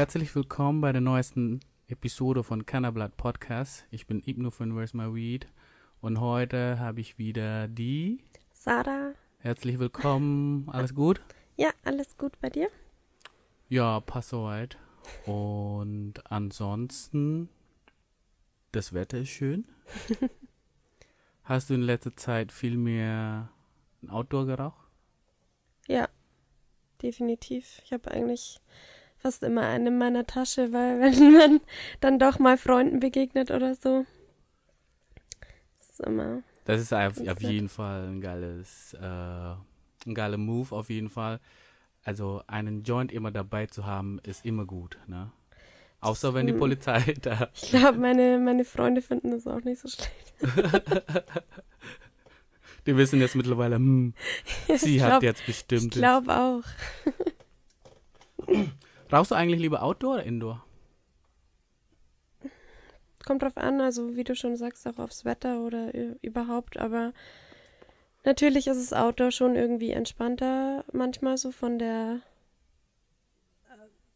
Herzlich willkommen bei der neuesten Episode von Cannablat Podcast. Ich bin Ibnu von Where's My Weed und heute habe ich wieder die Sarah. Herzlich willkommen. Alles gut? Ja, alles gut bei dir? Ja, passt soweit. Und ansonsten, das Wetter ist schön. Hast du in letzter Zeit viel mehr Outdoor geraucht? Ja, definitiv. Ich habe eigentlich fast immer einen in meiner Tasche, weil wenn man dann doch mal Freunden begegnet oder so, ist immer. Das ist auf, auf jeden Fall ein geiles, äh, ein geiler Move auf jeden Fall. Also einen Joint immer dabei zu haben, ist immer gut, ne? Außer wenn die Polizei da. Ich glaube, meine, meine Freunde finden das auch nicht so schlecht. die wissen jetzt mittlerweile, hm, sie Ich hat glaub- jetzt bestimmt. Ich glaube auch. Rauchst du eigentlich lieber Outdoor oder Indoor? Kommt drauf an, also wie du schon sagst, auch aufs Wetter oder überhaupt, aber natürlich ist es Outdoor schon irgendwie entspannter, manchmal so von der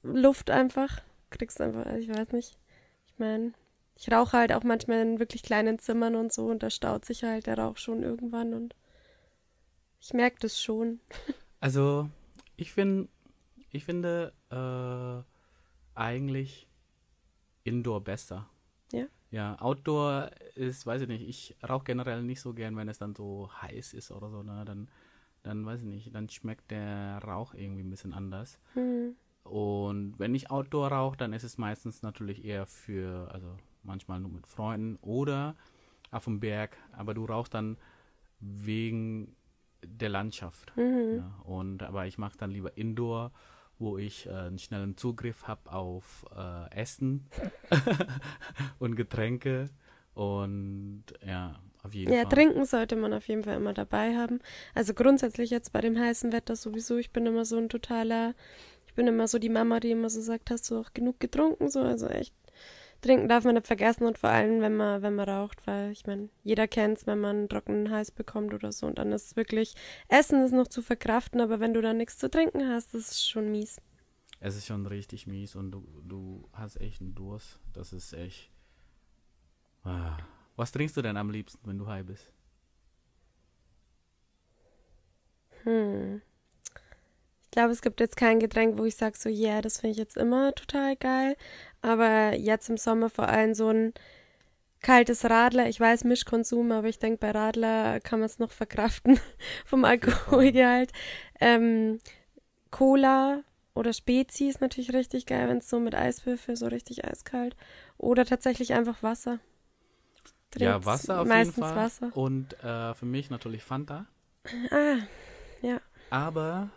Luft einfach. Kriegst einfach, also ich weiß nicht. Ich meine, ich rauche halt auch manchmal in wirklich kleinen Zimmern und so und da staut sich halt der Rauch schon irgendwann und ich merke das schon. Also, ich finde, ich finde äh, eigentlich Indoor besser. Ja? Ja, Outdoor ist, weiß ich nicht, ich rauche generell nicht so gern, wenn es dann so heiß ist oder so, ne? Dann, dann weiß ich nicht, dann schmeckt der Rauch irgendwie ein bisschen anders. Hm. Und wenn ich Outdoor rauche, dann ist es meistens natürlich eher für, also manchmal nur mit Freunden oder auf dem Berg. Aber du rauchst dann wegen der Landschaft. Mhm. Ja, und aber ich mache dann lieber Indoor, wo ich äh, einen schnellen Zugriff habe auf äh, Essen und Getränke. Und ja, auf jeden Ja, Fall. trinken sollte man auf jeden Fall immer dabei haben. Also grundsätzlich jetzt bei dem heißen Wetter sowieso. Ich bin immer so ein totaler, ich bin immer so die Mama, die immer so sagt, hast du auch genug getrunken? So, also echt. Trinken darf man nicht vergessen und vor allem, wenn man, wenn man raucht, weil ich meine, jeder kennt's, wenn man einen trockenen Hals bekommt oder so und dann ist es wirklich, Essen ist noch zu verkraften, aber wenn du dann nichts zu trinken hast, das ist schon mies. Es ist schon richtig mies und du, du hast echt einen Durst. Das ist echt. Ah. Was trinkst du denn am liebsten, wenn du high bist? Hm. Ich glaube, es gibt jetzt kein Getränk, wo ich sage so, ja, yeah, das finde ich jetzt immer total geil. Aber jetzt im Sommer vor allem so ein kaltes Radler. Ich weiß Mischkonsum, aber ich denke, bei Radler kann man es noch verkraften vom Alkoholgehalt. Ähm, Cola oder Spezi ist natürlich richtig geil, wenn es so mit Eiswürfel so richtig eiskalt. Oder tatsächlich einfach Wasser. ja, Trink's Wasser auf meistens jeden Fall. Wasser. Und äh, für mich natürlich Fanta. Ah, ja. Aber,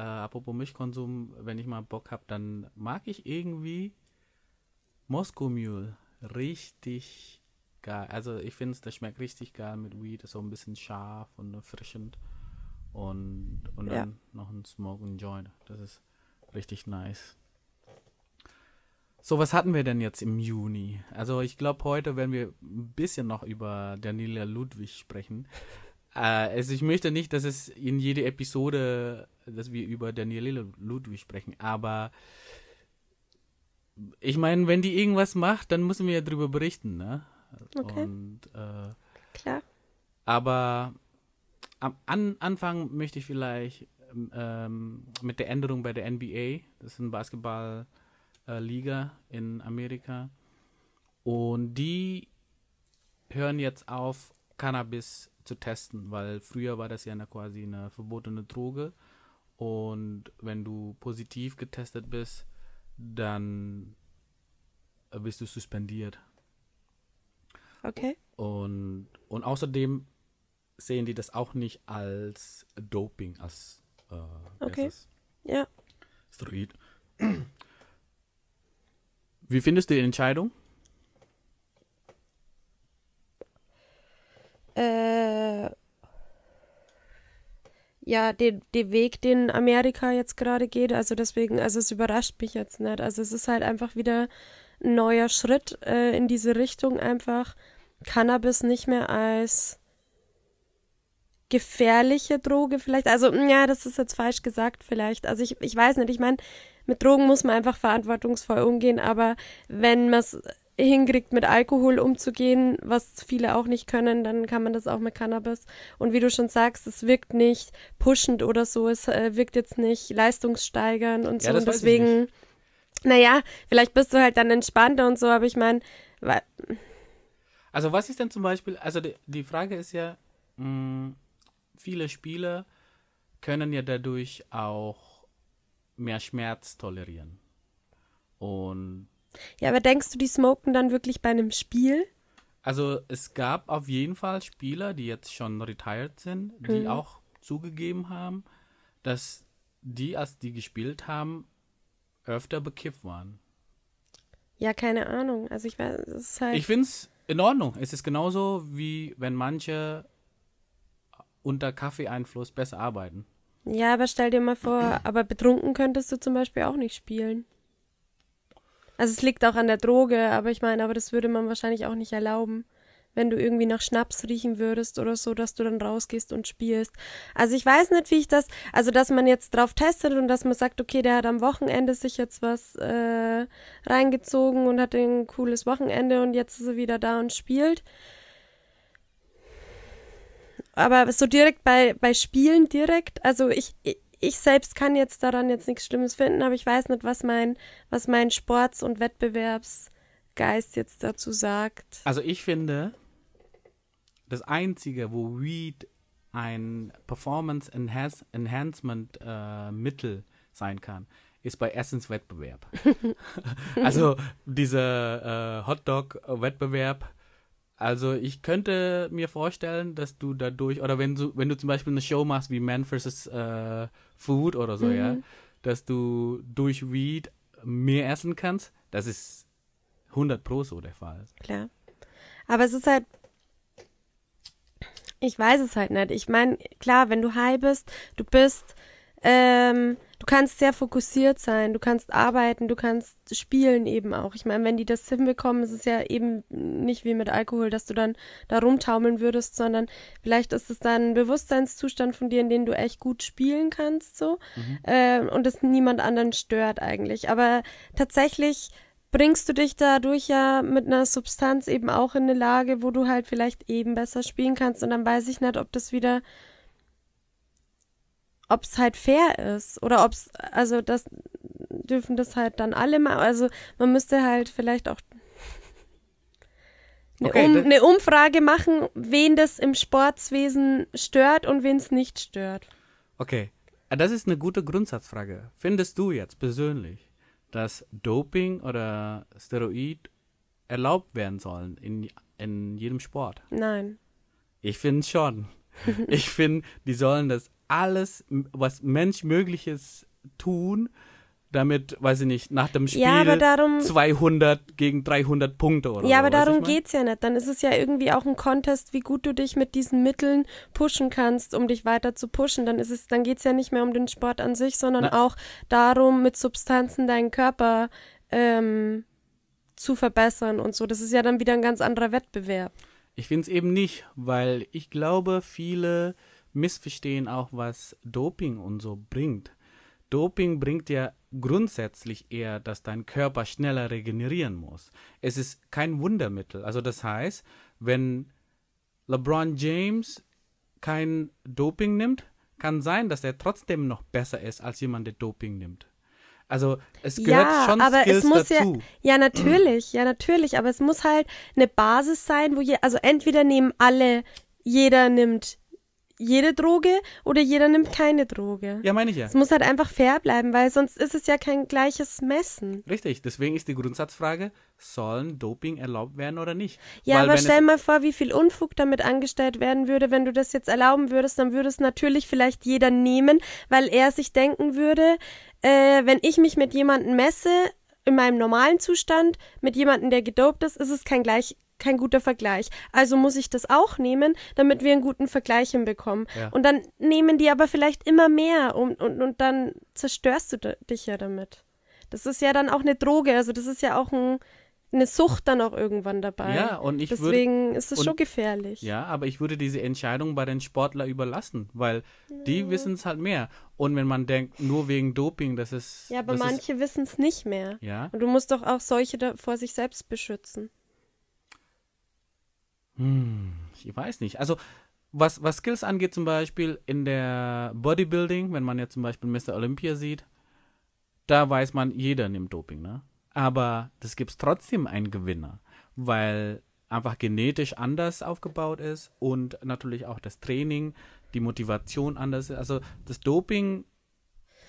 äh, apropos Milchkonsum, wenn ich mal Bock habe, dann mag ich irgendwie Moscow Mule richtig geil. Also ich finde es, das schmeckt richtig geil mit Weed, ist so ein bisschen scharf und erfrischend. Und, und Ja. dann noch ein Smoke und Joint. Das ist richtig nice. So, was hatten wir denn jetzt im Juni? Also ich glaube, heute werden wir ein bisschen noch über Daniela Ludwig sprechen. Äh, also ich möchte nicht, dass es in jede Episode, dass wir über Daniela Ludwig sprechen, aber ich meine, wenn die irgendwas macht, dann müssen wir ja drüber berichten, ne? Okay. Und äh, Klar. aber am an Anfang möchte ich vielleicht ähm, mit der Änderung bei der NBA, das ist eine Basketball-Liga in Amerika, und die hören jetzt auf, Cannabis zu testen, weil früher war das ja eine, quasi eine verbotene Droge und wenn du positiv getestet bist, dann bist du suspendiert. Okay. Und, und außerdem sehen die das auch nicht als Doping, als äh, Okay. Ja. Steroid. Wie findest du die Entscheidung? Äh, ja, den, den Weg, den Amerika jetzt gerade geht, also deswegen, also es überrascht mich jetzt nicht. Also es ist halt einfach wieder ein neuer Schritt äh, in diese Richtung, einfach Cannabis nicht mehr als gefährliche Droge vielleicht. Also, ja, das ist jetzt falsch gesagt vielleicht. Also ich, ich weiß nicht, ich meine, mit Drogen muss man einfach verantwortungsvoll umgehen, aber wenn man es hinkriegt, mit Alkohol umzugehen, was viele auch nicht können, dann kann man das auch mit Cannabis. Und wie du schon sagst, es wirkt nicht pushend oder so, es äh, wirkt jetzt nicht leistungssteigernd und Ja, so. Und deswegen, naja, vielleicht bist du halt dann entspannter und so, aber ich meine, Also was ist denn zum Beispiel, also die, die Frage ist ja, mh, viele Spieler können ja dadurch auch mehr Schmerz tolerieren. Und ja, aber denkst du, die smoken dann wirklich bei einem Spiel? also es gab auf jeden Fall Spieler, die jetzt schon retired sind, die Mhm. auch zugegeben haben, dass die, als die gespielt haben, öfter bekifft waren. Ja, keine Ahnung. Also ich weiß, es ist halt. Ich finde es in Ordnung. Es ist genauso, wie wenn manche unter Kaffeeeinfluss besser arbeiten. Ja, aber stell dir mal vor, aber betrunken könntest du zum Beispiel auch nicht spielen. Also es liegt auch an der Droge, aber ich meine, aber das würde man wahrscheinlich auch nicht erlauben, wenn du irgendwie nach Schnaps riechen würdest oder so, dass du dann rausgehst und spielst. Also ich weiß nicht, wie ich das, also dass man jetzt drauf testet und dass man sagt, okay, der hat am Wochenende sich jetzt was äh, reingezogen und hat ein cooles Wochenende und jetzt ist er wieder da und spielt. Aber so direkt bei, bei Spielen direkt, also ich, ich, ich selbst kann jetzt daran jetzt nichts Schlimmes finden, aber ich weiß nicht, was mein, was mein Sports- und Wettbewerbsgeist jetzt dazu sagt. Also ich finde, das Einzige, wo Weed ein Performance Enhance Enhancement äh, Mittel sein kann, ist bei Essenswettbewerb. also dieser äh, Hotdog-Wettbewerb. Also ich könnte mir vorstellen, dass du dadurch, oder wenn du, wenn du zum Beispiel eine Show machst wie Man vs. Äh, Food oder so, ja, dass du durch Weed mehr essen kannst, das ist 100 pro so der Fall. Klar. Aber es ist halt. Ich weiß es halt nicht. Ich meine, klar, wenn du high bist, du bist, ähm, du kannst sehr fokussiert sein, du kannst arbeiten, du kannst spielen eben auch. Ich meine, wenn die das hinbekommen, ist es ja eben nicht wie mit Alkohol, dass du dann da rumtaumeln würdest, sondern vielleicht ist es dann ein Bewusstseinszustand von dir, in dem du echt gut spielen kannst, so, ähm, und es niemand anderen stört eigentlich. Aber tatsächlich bringst du dich dadurch ja mit einer Substanz eben auch in eine Lage, wo du halt vielleicht eben besser spielen kannst. Und dann weiß ich nicht, ob das wieder, ob es halt fair ist oder ob es, also das dürfen das halt dann alle mal. Also man müsste halt vielleicht auch eine, Okay, um, eine Umfrage machen, wen das im Sportswesen stört und wen es nicht stört. Okay, Ah, das ist eine gute Grundsatzfrage. Findest du jetzt persönlich, dass Doping oder Steroid erlaubt werden sollen in, in jedem Sport? Nein. Ich finde schon. ich finde, die sollen das alles, was Menschmögliches tun, damit, weiß ich nicht, nach dem Spiel Ja, darum- 200 gegen 300 Punkte oder Ja, so. aber du, darum geht's ja nicht. Dann ist es ja irgendwie auch ein Contest, wie gut du dich mit diesen Mitteln pushen kannst, um dich weiter zu pushen. Dann ist es, dann geht's ja nicht mehr um den Sport an sich, sondern Na- auch darum, mit Substanzen deinen Körper ähm, zu verbessern und so. Das ist ja dann wieder ein ganz anderer Wettbewerb. Ich finde es eben nicht, weil ich glaube, viele missverstehen auch, was Doping und so bringt. Doping bringt ja grundsätzlich eher, dass dein Körper schneller regenerieren muss. Es ist kein Wundermittel. Also das heißt, wenn LeBron James kein Doping nimmt, kann sein, dass er trotzdem noch besser ist als jemand, der Doping nimmt. Also es gehört ja, schon aber Skills es muss dazu. ja, ja natürlich, ja natürlich, aber es muss halt eine Basis sein, wo je, also entweder nehmen alle, jeder nimmt jede Droge oder jeder nimmt keine Droge. Ja, meine ich ja. Es muss halt einfach fair bleiben, weil sonst ist es ja kein gleiches Messen. Richtig, deswegen ist die Grundsatzfrage, sollen Doping erlaubt werden oder nicht? Ja, Weil aber stell mal vor, wie viel Unfug damit angestellt werden würde, wenn du das jetzt erlauben würdest, dann würde es natürlich vielleicht jeder nehmen, weil er sich denken würde, äh, wenn ich mich mit jemandem messe, in meinem normalen Zustand, mit jemandem, der gedopt ist, ist es kein gleich kein guter Vergleich. Also muss ich das auch nehmen, damit wir einen guten Vergleich hinbekommen. Ja. Und dann nehmen die aber vielleicht immer mehr und, und, und dann zerstörst du dich ja damit. Das ist ja dann auch eine Droge, also das ist ja auch ein eine Sucht dann auch irgendwann dabei. Ja, und ich Deswegen würde, ist es schon gefährlich. Ja, aber ich würde diese Entscheidung bei den Sportlern überlassen, weil die wissen es halt mehr. Und wenn man denkt, nur wegen Doping, das ist. Ja, aber manche wissen es nicht mehr. Ja. Und du musst doch auch solche da vor sich selbst beschützen. Hm, ich weiß nicht. Also, was, was Skills angeht, zum Beispiel in der Bodybuilding, wenn man jetzt zum Beispiel Mr. Olympia sieht, da weiß man, jeder nimmt Doping, ne? Aber das gibt es trotzdem einen Gewinner, weil einfach genetisch anders aufgebaut ist und natürlich auch das Training, die Motivation anders ist. Also das Doping,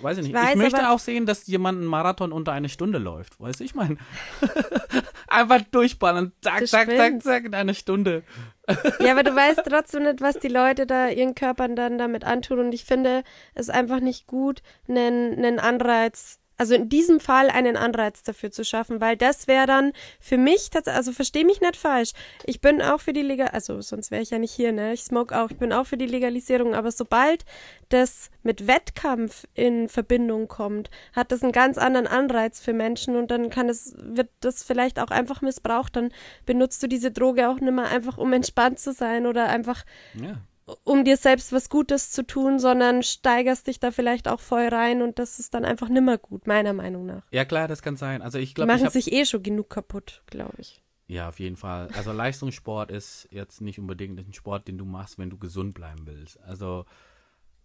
weiß ich nicht. Ich, weiß, möchte aber- auch sehen, dass jemand einen Marathon unter eine Stunde läuft. Weißt du, ich meine, einfach durchballern, zack, zack, zack, zack, in eine Stunde. Ja, aber du weißt trotzdem nicht, was die Leute da ihren Körpern dann damit antun. Und ich finde es einfach nicht gut, einen, einen Anreiz, also in diesem Fall einen Anreiz dafür zu schaffen, weil das wäre dann für mich, also versteh mich nicht falsch. Ich bin auch für die Legal, also sonst wäre ich ja nicht hier, ne? Ich smoke auch, ich bin auch für die Legalisierung, aber sobald das mit Wettkampf in Verbindung kommt, hat das einen ganz anderen Anreiz für Menschen und dann kann es, wird das vielleicht auch einfach missbraucht. Dann benutzt du diese Droge auch nicht mehr einfach, um entspannt zu sein oder einfach, Ja. Um dir selbst was Gutes zu tun, sondern steigerst dich da vielleicht auch voll rein und das ist dann einfach nimmer gut, meiner Meinung nach. Ja, klar, das kann sein. Also ich glaube, machen hab, sich eh schon genug kaputt, glaube ich. Ja, auf jeden Fall. Also Leistungssport ist jetzt nicht unbedingt ein Sport, den du machst, wenn du gesund bleiben willst. Also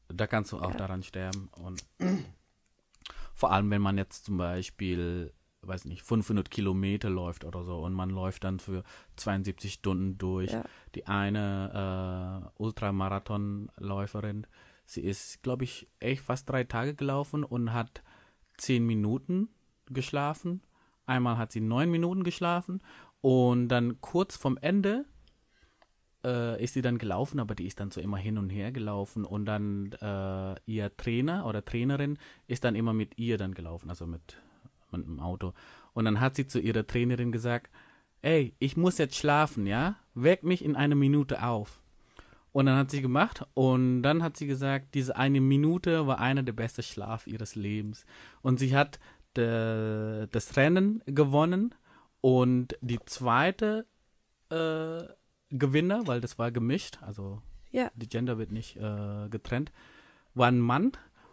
da kannst du auch daran sterben. Und vor allem, wenn man jetzt zum Beispiel, weiß nicht, 500 Kilometer läuft oder so und man läuft dann für 72 Stunden durch. Ja. Die eine äh, Ultramarathonläuferin, sie ist, glaube ich, echt fast drei Tage gelaufen und hat zehn Minuten geschlafen. Einmal hat sie neun Minuten geschlafen und dann kurz vom Ende äh, ist sie dann gelaufen, aber die ist dann so immer hin und her gelaufen und dann äh, ihr Trainer oder Trainerin ist dann immer mit ihr dann gelaufen, also mit, mit dem Auto. Und dann hat sie zu ihrer Trainerin gesagt, ey, ich muss jetzt schlafen, ja? Weck mich in einer Minute auf. Und dann hat sie gemacht und dann hat sie gesagt, diese eine Minute war einer der besten Schlaf ihres Lebens. Und sie hat de, das Rennen gewonnen und die zweite äh, Gewinner, weil das war gemischt, also Ja. die Gender wird nicht äh, getrennt, war ein Mann.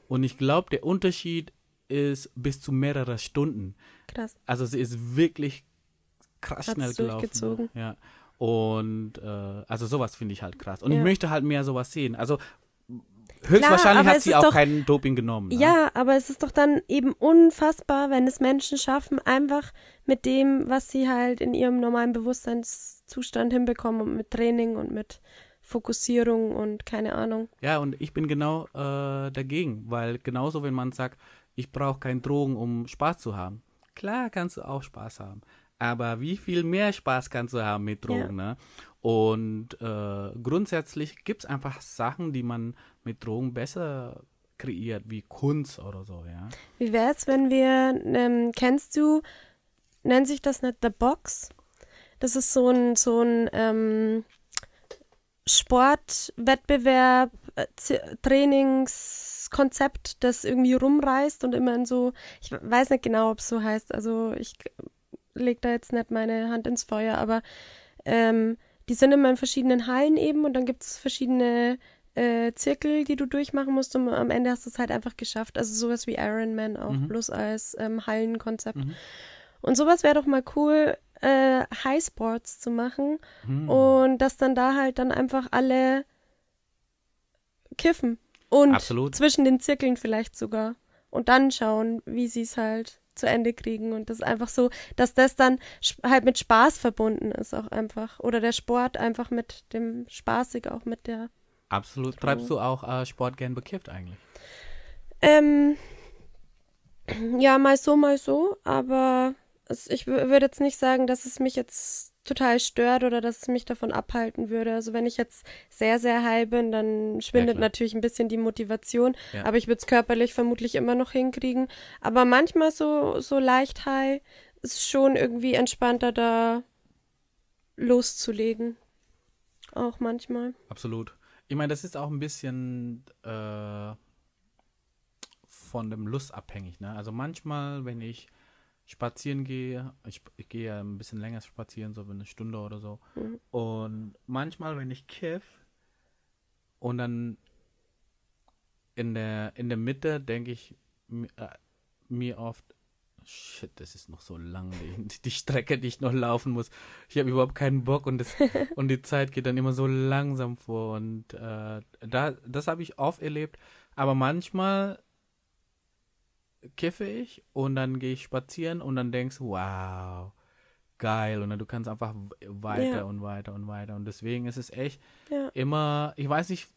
Und ich glaube, der Unterschied ist bis zu mehrere Stunden. Krass. Also sie ist wirklich krass Hat's schnell gelaufen. Ja. Und äh, also sowas finde ich halt krass. Und Ja. ich möchte halt mehr sowas sehen. Also höchstwahrscheinlich aber hat sie auch doch- kein Doping genommen. Ne? Ja, aber es ist doch dann eben unfassbar, wenn es Menschen schaffen, einfach mit dem, was sie halt in ihrem normalen Bewusstseinszustand hinbekommen und mit Training und mit Fokussierung und keine Ahnung. Ja, und ich bin genau äh, dagegen, weil genauso, wenn man sagt, ich brauche keine Drogen, um Spaß zu haben. Klar kannst du auch Spaß haben. Aber wie viel mehr Spaß kannst du haben mit Drogen, ne? Und äh, grundsätzlich gibt es einfach Sachen, die man mit Drogen besser kreiert, wie Kunst oder so, ja. Wie wär's, wenn wir, ähm, kennst du, nennt sich das nicht The Box? Das ist so ein, so ein ähm, Sportwettbewerb, Trainingskonzept, das irgendwie rumreißt und immer in so, ich weiß nicht genau, ob es so heißt, also ich leg da jetzt nicht meine Hand ins Feuer, aber ähm, die sind immer in verschiedenen Hallen eben und dann gibt es verschiedene äh, Zirkel, die du durchmachen musst und am Ende hast du es halt einfach geschafft. Also sowas wie Iron Man auch, Mhm. bloß als ähm, Hallenkonzept. Mhm. Und sowas wäre doch mal cool, äh, High Sports zu machen Hm. und dass dann da halt dann einfach alle kiffen. Und Absolut. zwischen den Zirkeln vielleicht sogar. Und dann schauen, wie sie es halt zu Ende kriegen. Und das ist einfach so, dass das dann halt mit Spaß verbunden ist auch einfach. Oder der Sport einfach mit dem Spaßig auch mit der. Absolut. Treibst du auch äh, Sport gern bekifft eigentlich? Ähm, ja, mal so, mal so. Aber es, ich wü- würde jetzt nicht sagen, dass es mich jetzt total stört oder dass es mich davon abhalten würde. Also wenn ich jetzt sehr, sehr high bin, dann schwindet klar. natürlich ein bisschen die Motivation. Ja. Aber ich würde es körperlich vermutlich immer noch hinkriegen. Aber manchmal so, so leicht high ist schon irgendwie entspannter da loszulegen. Auch manchmal. Absolut. Ich meine, das ist auch ein bisschen äh, von dem Lust abhängig. Ne? Also manchmal, wenn ich spazieren gehe, ich, ich gehe ja ein bisschen länger spazieren, so eine Stunde oder so. Mhm. Und manchmal, wenn ich kiff und dann in der, in der Mitte denke ich mi- äh, mir oft, shit, das ist noch so lang, die, die Strecke, die ich noch laufen muss. Ich habe überhaupt keinen Bock und, das, und die Zeit geht dann immer so langsam vor. Und äh, da, das habe ich oft erlebt. Aber manchmal kiffe ich und dann gehe ich spazieren und dann denkst du, wow, geil. Und dann du kannst einfach weiter Ja. und weiter und weiter. Und deswegen ist es echt Ja. immer, ich weiß nicht,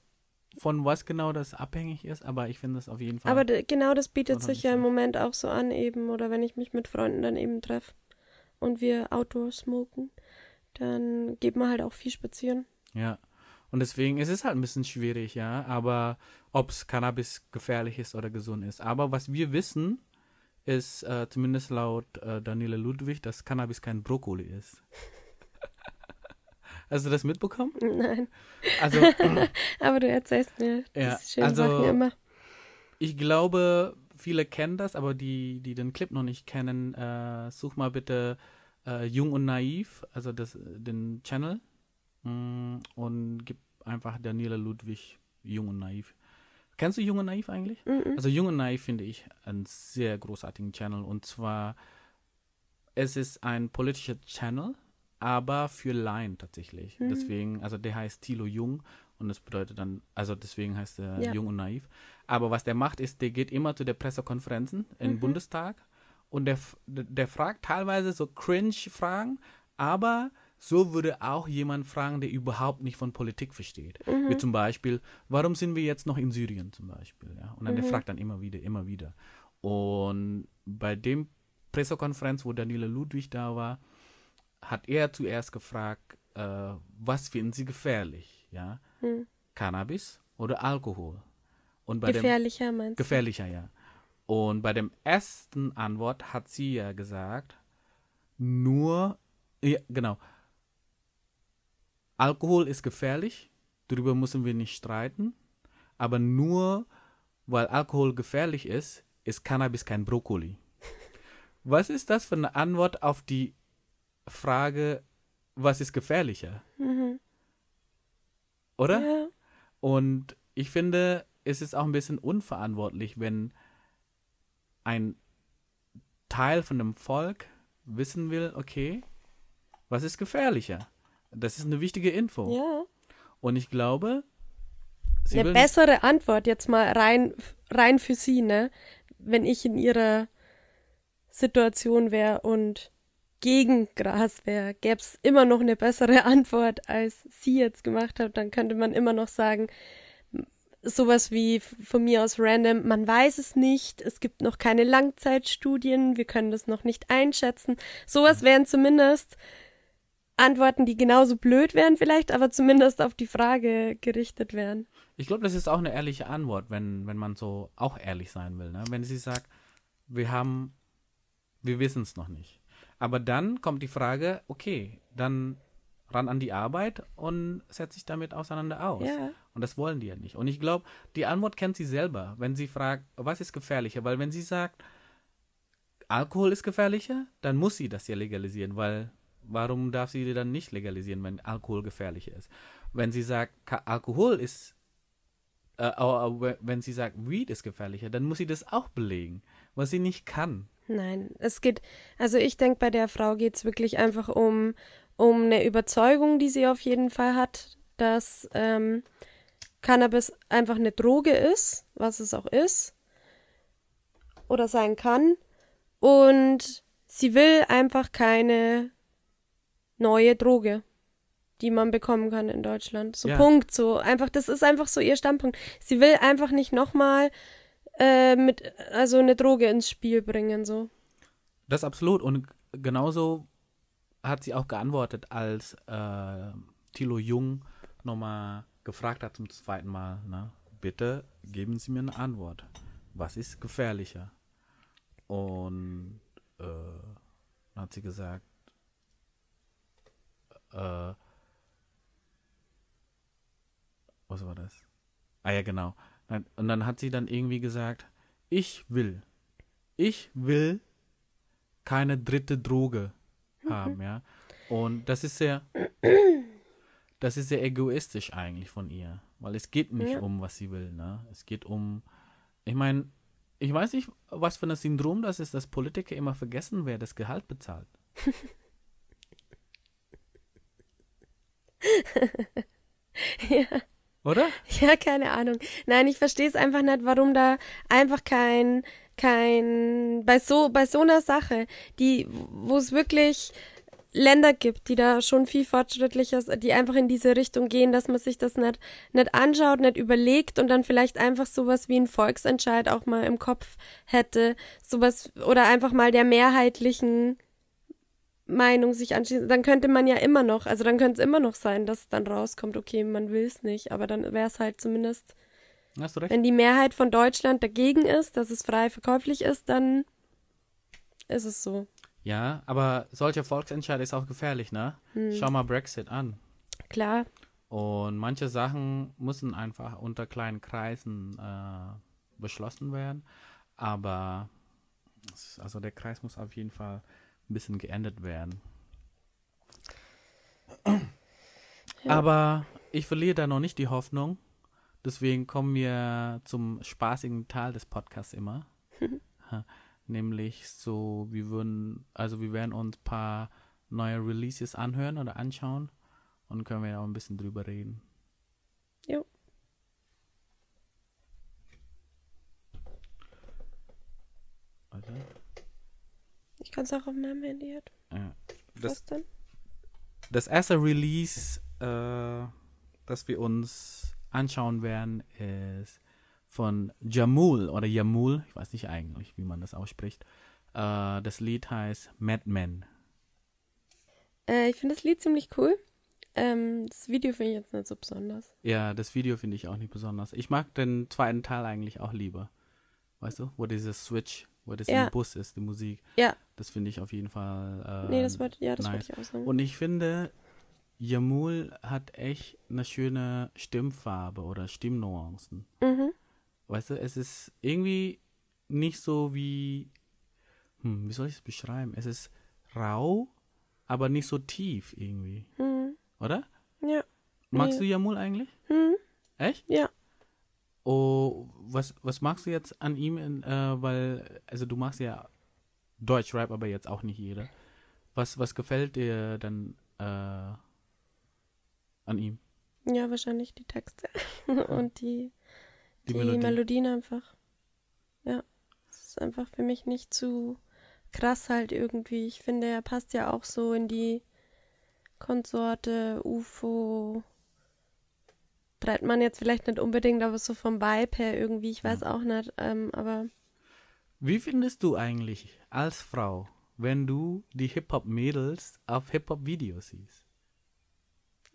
von was genau das abhängig ist, aber ich finde es auf jeden Fall. Aber genau das bietet sich ja im. Moment auch so an eben. Oder wenn ich mich mit Freunden dann eben treffe und wir Outdoor smoken, dann geht man halt auch viel spazieren. Ja. Und deswegen ist es halt ein bisschen schwierig, ja. Aber ob es Cannabis gefährlich ist oder gesund ist. Aber was wir wissen, ist äh, zumindest laut äh, Daniela Ludwig, dass Cannabis kein Brokkoli ist. Hast du das mitbekommen? Nein. Also, Aber du erzählst mir Ja, diese schönen also- Sachen immer. ich glaube, viele kennen das, aber die, die den Clip noch nicht kennen, äh, such mal bitte äh, Jung und Naiv, also das, den Channel, mm, und gib einfach Daniela Ludwig Jung und Naiv. Kennst du Jung und Naiv eigentlich? Mhm. Also Jung und Naiv finde ich einen sehr großartigen Channel und zwar es ist ein politischer Channel, aber für Laien tatsächlich. Mhm. Deswegen, also der heißt Thilo Jung und das bedeutet dann, also deswegen heißt er Ja. Jung und Naiv. Aber was der macht, ist, der geht immer zu der Pressekonferenzen im Mhm. Bundestag und der, der, fragt teilweise so Cringe-Fragen, aber so würde auch jemand fragen, der überhaupt nicht von Politik versteht. Mhm. Wie zum Beispiel, warum sind wir jetzt noch in Syrien zum Beispiel? Ja? Und dann der Mhm. fragt dann immer wieder, immer wieder. Und bei dem Pressekonferenz, wo Daniela Ludwig da war, hat er zuerst gefragt, äh, was finden Sie gefährlich? Ja? Mhm. Cannabis oder Alkohol? Und bei dem Gefährlicher meinst du? gefährlicher, ja. Und bei dem ersten Antwort hat sie ja gesagt, nur, ja, genau, Alkohol ist gefährlich, darüber müssen wir nicht streiten, aber nur weil Alkohol gefährlich ist, ist Cannabis kein Brokkoli. Was ist das für eine Antwort auf die Frage, was ist gefährlicher? Mhm. Oder? Ja. Und ich finde, es ist auch ein bisschen unverantwortlich, wenn ein Teil von dem Volk wissen will, okay, was ist gefährlicher? Das ist eine wichtige Info. ja. Und ich glaube, sie Eine bessere Antwort jetzt mal rein, rein für sie, ne? Wenn ich in ihrer Situation wäre und gegen Gras wäre, gäbe es immer noch eine bessere Antwort, als sie jetzt gemacht hat. Dann könnte man immer noch sagen, sowas wie von mir aus random, man weiß es nicht, es gibt noch keine Langzeitstudien, wir können das noch nicht einschätzen. Sowas wären zumindest Antworten, die genauso blöd wären vielleicht, aber zumindest auf die Frage gerichtet wären. Ich glaube, das ist auch eine ehrliche Antwort, wenn, wenn man so auch ehrlich sein will. Ne? Wenn sie sagt, wir haben, wir wissen es noch nicht. Aber dann kommt die Frage, okay, dann ran an die Arbeit und setz sich damit auseinander aus. Ja. Und das wollen die ja nicht. Und ich glaube, die Antwort kennt sie selber, wenn sie fragt, was ist gefährlicher? Weil wenn sie sagt, Alkohol ist gefährlicher, dann muss sie das ja legalisieren, weil warum darf sie dann nicht legalisieren, wenn Alkohol gefährlicher ist? Wenn sie sagt, Alkohol ist, äh, wenn sie sagt, Weed ist gefährlicher, dann muss sie das auch belegen, was sie nicht kann. Nein, es geht, also ich denke, bei der Frau geht es wirklich einfach um, um eine Überzeugung, die sie auf jeden Fall hat, dass ähm, Cannabis einfach eine Droge ist, was es auch ist oder sein kann. Und sie will einfach keine neue Droge, die man bekommen kann in Deutschland. So Ja. Punkt, so einfach, das ist einfach so ihr Standpunkt. Sie will einfach nicht nochmal äh, mit, also eine Droge ins Spiel bringen, so. Das absolut. Und genauso hat sie auch geantwortet, als äh, Thilo Jung nochmal gefragt hat zum zweiten Mal, ne? bitte geben Sie mir eine Antwort. Was ist gefährlicher? Und äh, dann hat sie gesagt, äh, was war das? Ah ja, genau. Und dann hat sie dann irgendwie gesagt, ich will, ich will keine dritte Droge haben, ja. Und das ist sehr, das ist sehr egoistisch eigentlich von ihr, weil es geht nicht Ja. um, was sie will, ne? Es geht um, ich meine, ich weiß nicht, was für ein Syndrom das ist, dass Politiker immer vergessen, wer das Gehalt bezahlt. Oder? Ja, keine Ahnung. Nein, ich verstehe es einfach nicht, warum da einfach kein, kein, bei so, bei so einer Sache, die, wo es wirklich Länder gibt, die da schon viel fortschrittlicher, die einfach in diese Richtung gehen, dass man sich das nicht, nicht anschaut, nicht überlegt und dann vielleicht einfach sowas wie ein Volksentscheid auch mal im Kopf hätte, sowas, oder einfach mal der mehrheitlichen Meinung sich anschließen, dann könnte man ja immer noch, also dann könnte es immer noch sein, dass dann rauskommt, okay, man will es nicht, aber dann wäre es halt zumindest, Hast du recht? wenn die Mehrheit von Deutschland dagegen ist, dass es frei verkäuflich ist, dann ist es so. Ja, aber solcher Volksentscheid ist auch gefährlich, ne? Hm. Schau mal Brexit an. Klar, Und manche Sachen müssen einfach unter kleinen Kreisen äh, beschlossen werden. Aber also der Kreis muss auf jeden Fall ein bisschen geändert werden. Aber ich verliere da noch nicht die Hoffnung. Deswegen kommen wir zum spaßigen Teil des Podcasts immer. Nämlich so, wir würden, also wir werden uns ein paar neue Releases anhören oder anschauen und können wir auch ein bisschen drüber reden. Jo. Warte. Ich kann es auch auf meinem Handy halt. Ja. Das, Was denn? das erste Release, äh, das wir uns anschauen werden, ist von Jamul oder Jamul, ich weiß nicht eigentlich, wie man das ausspricht. Äh, das Lied heißt Madman. Äh, ich finde das Lied ziemlich cool. Ähm, das Video finde ich jetzt nicht so besonders. Ja, das Video finde ich auch nicht besonders. Ich mag den zweiten Teil eigentlich auch lieber. Weißt du, wo dieses Switch, wo das Ja. im Bus ist, die Musik. Ja. Das finde ich auf jeden Fall. Äh, nee, das wollte, ja, das nice. wollte ich auch sagen. Und ich finde, Jamul hat echt eine schöne Stimmfarbe oder Stimmnuancen. mhm. Weißt du, es ist irgendwie nicht so wie, hm, wie soll ich es beschreiben? Es ist rau, aber nicht so tief irgendwie, Mhm. oder? Ja. Magst Nee. du Jamul eigentlich? Mhm. Echt? Ja. Oh, was, was magst du jetzt an ihm? In, äh, weil, also du machst ja Deutschrap, aber jetzt auch nicht jeder. Was, was gefällt dir dann äh, an ihm? Ja, wahrscheinlich die Texte. Und die, Die die, Melodie. Melodien einfach. Ja. Es ist einfach für mich nicht zu krass halt irgendwie. Ich finde, er passt ja auch so in die Konsorte, UFO. Treibt man jetzt vielleicht nicht unbedingt, aber so vom Vibe her irgendwie, ich weiß auch nicht. Ähm, aber Wie findest du eigentlich als Frau, wenn du die Hip-Hop-Mädels auf Hip-Hop-Videos siehst?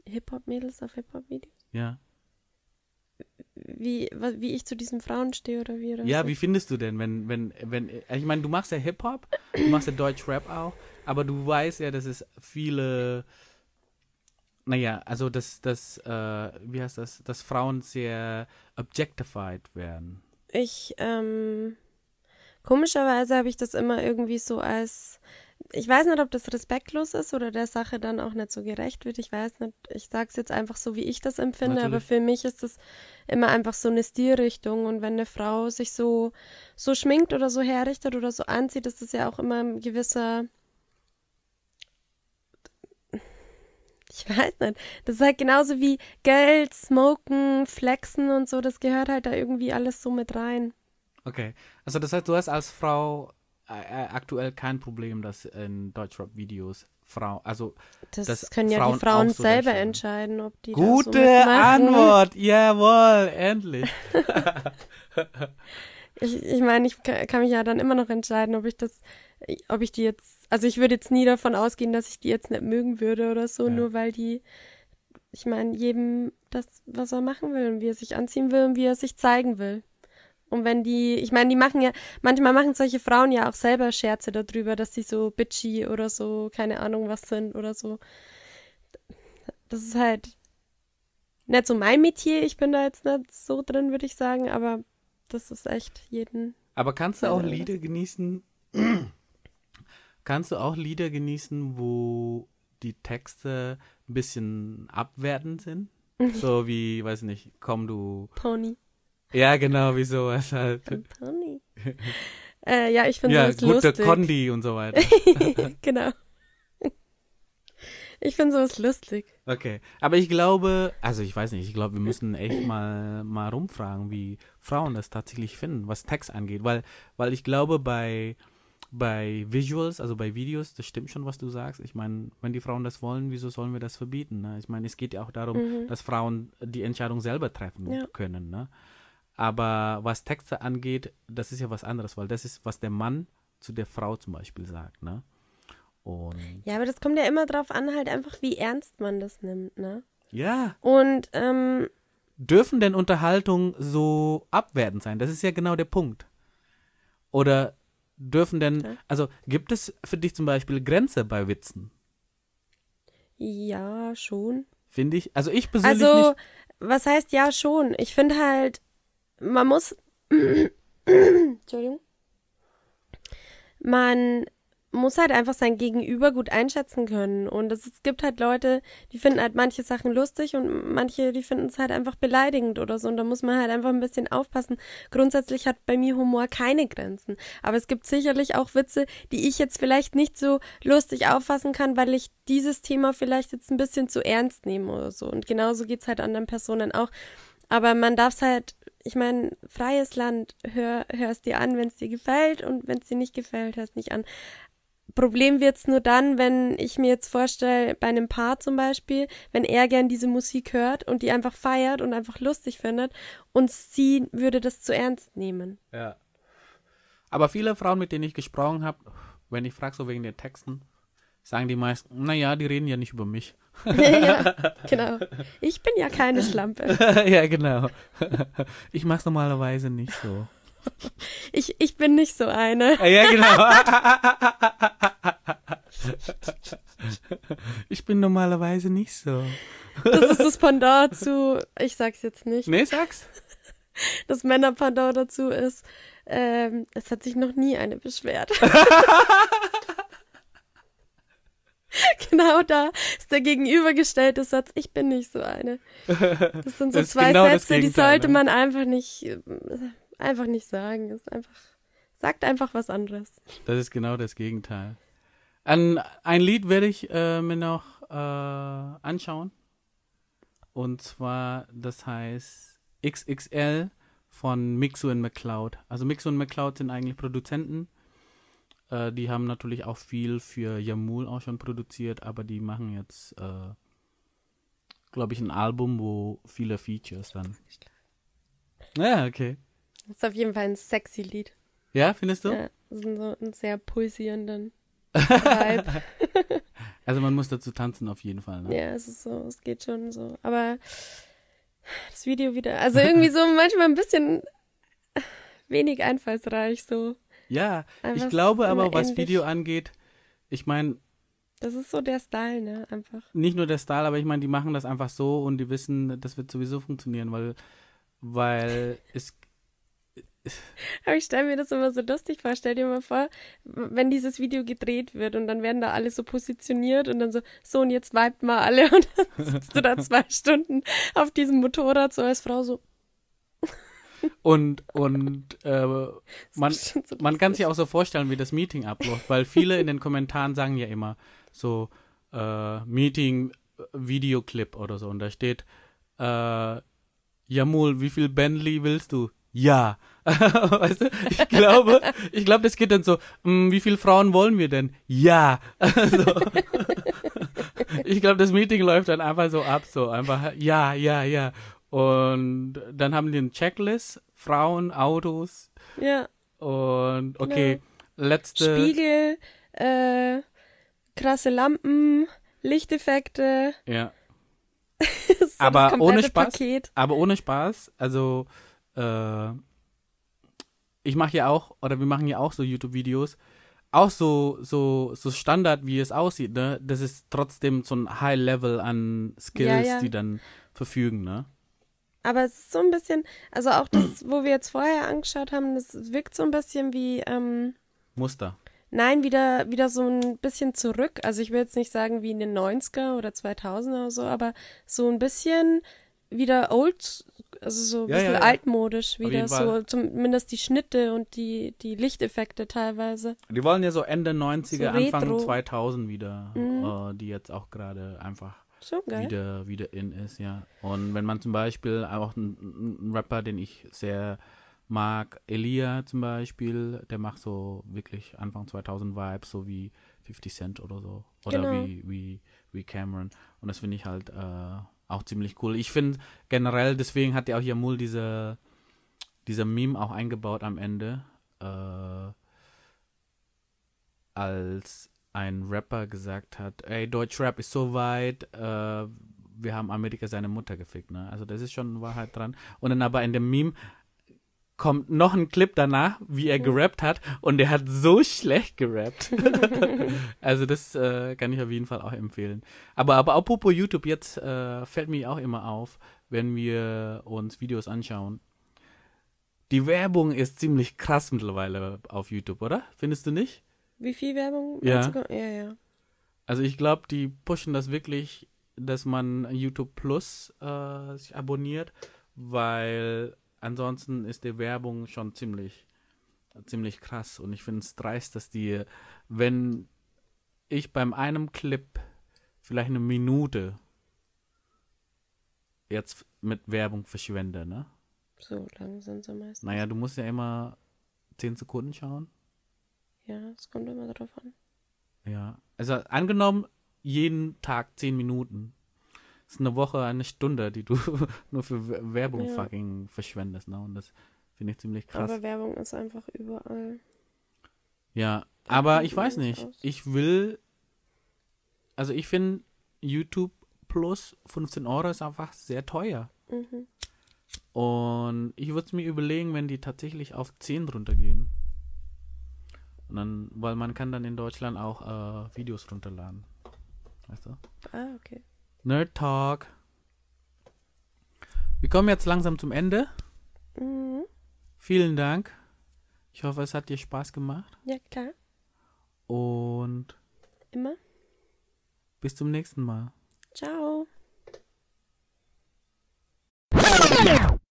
Hip-Hop-Mädels auf Hip-Hop-Videos? Ja. Wie, wie ich zu diesen Frauen stehe oder wie? Oder Ja, wie findest du denn, wenn, wenn, wenn, ich meine, du machst ja Hip-Hop, du machst ja Deutsch-Rap auch, aber du weißt ja, dass es viele, naja, also dass, dass, äh, wie heißt das, dass Frauen sehr objectified werden. Ich, ähm, komischerweise habe ich das immer irgendwie so als, ich weiß nicht, ob das respektlos ist oder der Sache dann auch nicht so gerecht wird. Ich weiß nicht, ich sage es jetzt einfach so, wie ich das empfinde, aber Natürlich. für mich ist das immer einfach so eine Stilrichtung und wenn eine Frau sich so, so schminkt oder so herrichtet oder so anzieht, ist das ja auch immer ein gewisser, ich weiß nicht, das ist halt genauso wie Geld, Smoken, Flexen und so, das gehört halt da irgendwie alles so mit rein. Okay, also das heißt, du hast als Frau äh, äh, aktuell kein Problem, dass in Deutschrap-Videos Frau, also Das, dass können ja Frauen die Frauen so selber darstellen. entscheiden, ob die so gute mitmachen. Antwort, jawohl, endlich. Ich, ich meine, ich ka- kann mich ja dann immer noch entscheiden, ob ich das, ob ich die jetzt, also ich würde jetzt nie davon ausgehen, dass ich die jetzt nicht mögen würde oder so, Ja. nur weil die, ich meine, jedem das, was er machen will und wie er sich anziehen will und wie er sich zeigen will. Und wenn die, ich meine, die machen ja, manchmal machen solche Frauen ja auch selber Scherze darüber, dass sie so bitchy oder so, keine Ahnung was sind oder so. Das ist halt nicht so mein Metier, ich bin da jetzt nicht so drin, würde ich sagen, aber das ist echt jeden. Aber kannst du auch Ja. Lieder genießen, kannst du auch Lieder genießen, wo die Texte ein bisschen abwertend sind? so wie, weiß nicht, komm du. Pony. Ja, genau, wie sowas halt. Ein Pony. äh, ja, ich finde Ja, sowas gute lustig. Condi und so weiter. genau. Ich finde sowas lustig. Okay, aber ich glaube, also ich weiß nicht, ich glaube, wir müssen echt mal, mal rumfragen, wie Frauen das tatsächlich finden, was Text angeht, weil, weil ich glaube, bei, bei Visuals, also bei Videos, das stimmt schon, was du sagst. Ich meine, wenn die Frauen das wollen, wieso sollen wir das verbieten? Ne? Ich meine, es geht ja auch darum, Mhm. dass Frauen die Entscheidung selber treffen Ja. können. Ne? Aber was Texte angeht, das ist ja was anderes, weil das ist, was der Mann zu der Frau zum Beispiel sagt. Ne? Und Ja, aber das kommt ja immer drauf an, halt einfach, wie ernst man das nimmt, ne? ja, Und, ähm, dürfen denn Unterhaltung so abwertend sein? Das ist ja genau der Punkt. Oder dürfen denn, Ja. also gibt es für dich zum Beispiel Grenze bei Witzen? ja, schon. Finde ich, also ich persönlich Also, nicht. was heißt ja schon? Ich finde halt, man muss. Entschuldigung. Man muss halt einfach sein Gegenüber gut einschätzen können. Und es, gibt halt Leute, die finden halt manche Sachen lustig und manche, die finden es halt einfach beleidigend oder so. Und da muss man halt einfach ein bisschen aufpassen. Grundsätzlich hat bei mir Humor keine Grenzen. Aber es gibt sicherlich auch Witze, die ich jetzt vielleicht nicht so lustig auffassen kann, weil ich dieses Thema vielleicht jetzt ein bisschen zu ernst nehme oder so. Und genauso geht's halt anderen Personen auch. Aber man darf es halt, ich meine, freies Land, hör, hör es dir an, wenn es dir gefällt und wenn es dir nicht gefällt, hör es nicht an. Problem wird's nur dann, wenn ich mir jetzt vorstelle, bei einem Paar zum Beispiel, wenn er gern diese Musik hört und die einfach feiert und einfach lustig findet und sie würde das zu ernst nehmen. Ja. Aber viele Frauen, mit denen ich gesprochen habe, wenn ich frage so wegen den Texten, sagen die meisten, naja, die reden ja nicht über mich. ja, genau. Ich bin ja keine Schlampe. ja, genau. Ich mach's normalerweise nicht so. Ich, ich bin nicht so eine. Ah, Ja, genau. Ich bin normalerweise nicht so. Das ist das Pendant zu, ich sag's jetzt nicht. Nee, sag's. Das Männerpendant dazu ist, ähm, es hat sich noch nie eine beschwert. genau da ist der gegenübergestellte Satz, ich bin nicht so eine. Das sind so Das zwei genau Sätze, die sollte ne? man einfach nicht, äh, einfach nicht sagen. Ist einfach, sagt einfach was anderes. Das ist genau das Gegenteil. Ein, ein Lied werde ich äh, mir noch äh, anschauen. Und zwar, das heißt XXL von Mixo und McCloud. Also Mixo und McCloud sind eigentlich Produzenten. Äh, die haben natürlich auch viel für Yamul auch schon produziert, aber die machen jetzt, äh, glaube ich, ein Album, wo viele Features dann. Ja, okay. Das ist auf jeden Fall ein sexy Lied. Ja, findest du? Ja, das ist so ein sehr pulsierenden Vibe. Also man muss dazu tanzen auf jeden Fall. Ne? Ja, es ist so, es geht schon so. Aber das Video wieder, also irgendwie so manchmal ein bisschen wenig einfallsreich so. Ja, Aber ich glaube aber, immer was ähnlich. Video angeht, ich meine, Das ist so der Style, ne? Einfach. nicht nur der Style, aber ich meine, die machen das einfach so und die wissen, das wird sowieso funktionieren, weil, weil es, Aber ich stelle mir das immer so lustig vor. Stell dir mal vor, wenn dieses Video gedreht wird und dann werden da alle so positioniert und dann so, so und jetzt vibet mal alle und dann sitzt du da zwei Stunden auf diesem Motorrad so als Frau so. und, und äh, man, so man kann sich auch so vorstellen, wie das Meeting abläuft, weil viele in den Kommentaren sagen ja immer so, äh, Meeting, äh, Videoclip oder so und da steht, äh, Jamul, wie viel Bentley willst du? Ja. weißt du, ich glaube, ich glaube, das geht dann so, "Mm, wie viele Frauen wollen wir denn? Ja. so. Ich glaube, das Meeting läuft dann einfach so ab, so einfach, ja, ja, ja. Und dann haben die eine Checklist, Frauen, Autos Ja, und okay, letzte. Spiegel, äh, krasse Lampen, Lichteffekte. Ja. So Aber ohne Spaß? Paket. Aber ohne Spaß, also äh, ich mache ja auch, oder wir machen ja auch so YouTube-Videos, auch so, so, so Standard, wie es aussieht, ne? Das ist trotzdem so ein High Level an Skills, Ja, ja. die dann verfügen, ne? Aber es ist so ein bisschen, also auch das, wo wir jetzt vorher angeschaut haben, das wirkt so ein bisschen wie, ähm, Muster. Nein, wieder, wieder so ein bisschen zurück. Also ich will jetzt nicht sagen wie in den 90er oder 2000er oder so, aber so ein bisschen wieder old, also so ein Ja, bisschen ja, ja. altmodisch wieder, so zumindest die Schnitte und die, die Lichteffekte teilweise. Die wollen ja so Ende 90er, So Anfang retro. 2000 wieder, Mhm. äh, die jetzt auch gerade einfach wieder, wieder in ist, ja. Und wenn man zum Beispiel auch einen, einen Rapper, den ich sehr mag, Elia zum Beispiel, der macht so wirklich Anfang 2000 Vibes, so wie 50 Cent oder so. Oder Genau. wie, wie, wie Cameron. Und das finde ich halt äh, auch ziemlich cool. Ich finde generell, deswegen hat ja auch Jamul diese, dieser Meme auch eingebaut am Ende, äh, als ein Rapper gesagt hat, ey, Deutschrap ist so weit, äh, wir haben Amerika seine Mutter gefickt, ne? Also das ist schon Wahrheit dran. Und dann aber in dem Meme kommt noch ein Clip danach, wie er gerappt hat und der hat so schlecht gerappt. also das äh, kann ich auf jeden Fall auch empfehlen. Aber, aber apropos YouTube, jetzt äh, fällt mir auch immer auf, wenn wir uns Videos anschauen. Die Werbung ist ziemlich krass mittlerweile auf YouTube, oder? Findest du nicht? Wie viel Werbung? Ja. Ja, ja. Also ich glaube, die pushen das wirklich, dass man YouTube Plus äh, sich abonniert, weil ansonsten ist die Werbung schon ziemlich, ziemlich krass. Und ich finde es dreist, dass die, wenn ich beim einem Clip vielleicht eine Minute jetzt mit Werbung verschwende, ne? So lang sind sie meistens. Naja, du musst ja immer 10 Sekunden schauen. Ja, es kommt immer drauf an. Ja, also angenommen, jeden Tag zehn Minuten. Ist eine Woche, eine Stunde, die du nur für Werbung Ja. fucking verschwendest, ne? Und das finde ich ziemlich krass. Aber Werbung ist einfach überall. ja, da aber ich weiß nicht. raus. Ich will, also ich finde YouTube plus 15 Euro ist einfach sehr teuer. Mhm. Und ich würde es mir überlegen, wenn die tatsächlich auf 10 runtergehen. Und dann, weil man kann dann in Deutschland auch äh, Videos runterladen. Weißt du? Ah, okay. Nerd Talk. Wir kommen jetzt langsam zum Ende. Mhm. Vielen Dank. Ich hoffe, es hat dir Spaß gemacht. Ja, klar. Und Immer. bis zum nächsten Mal.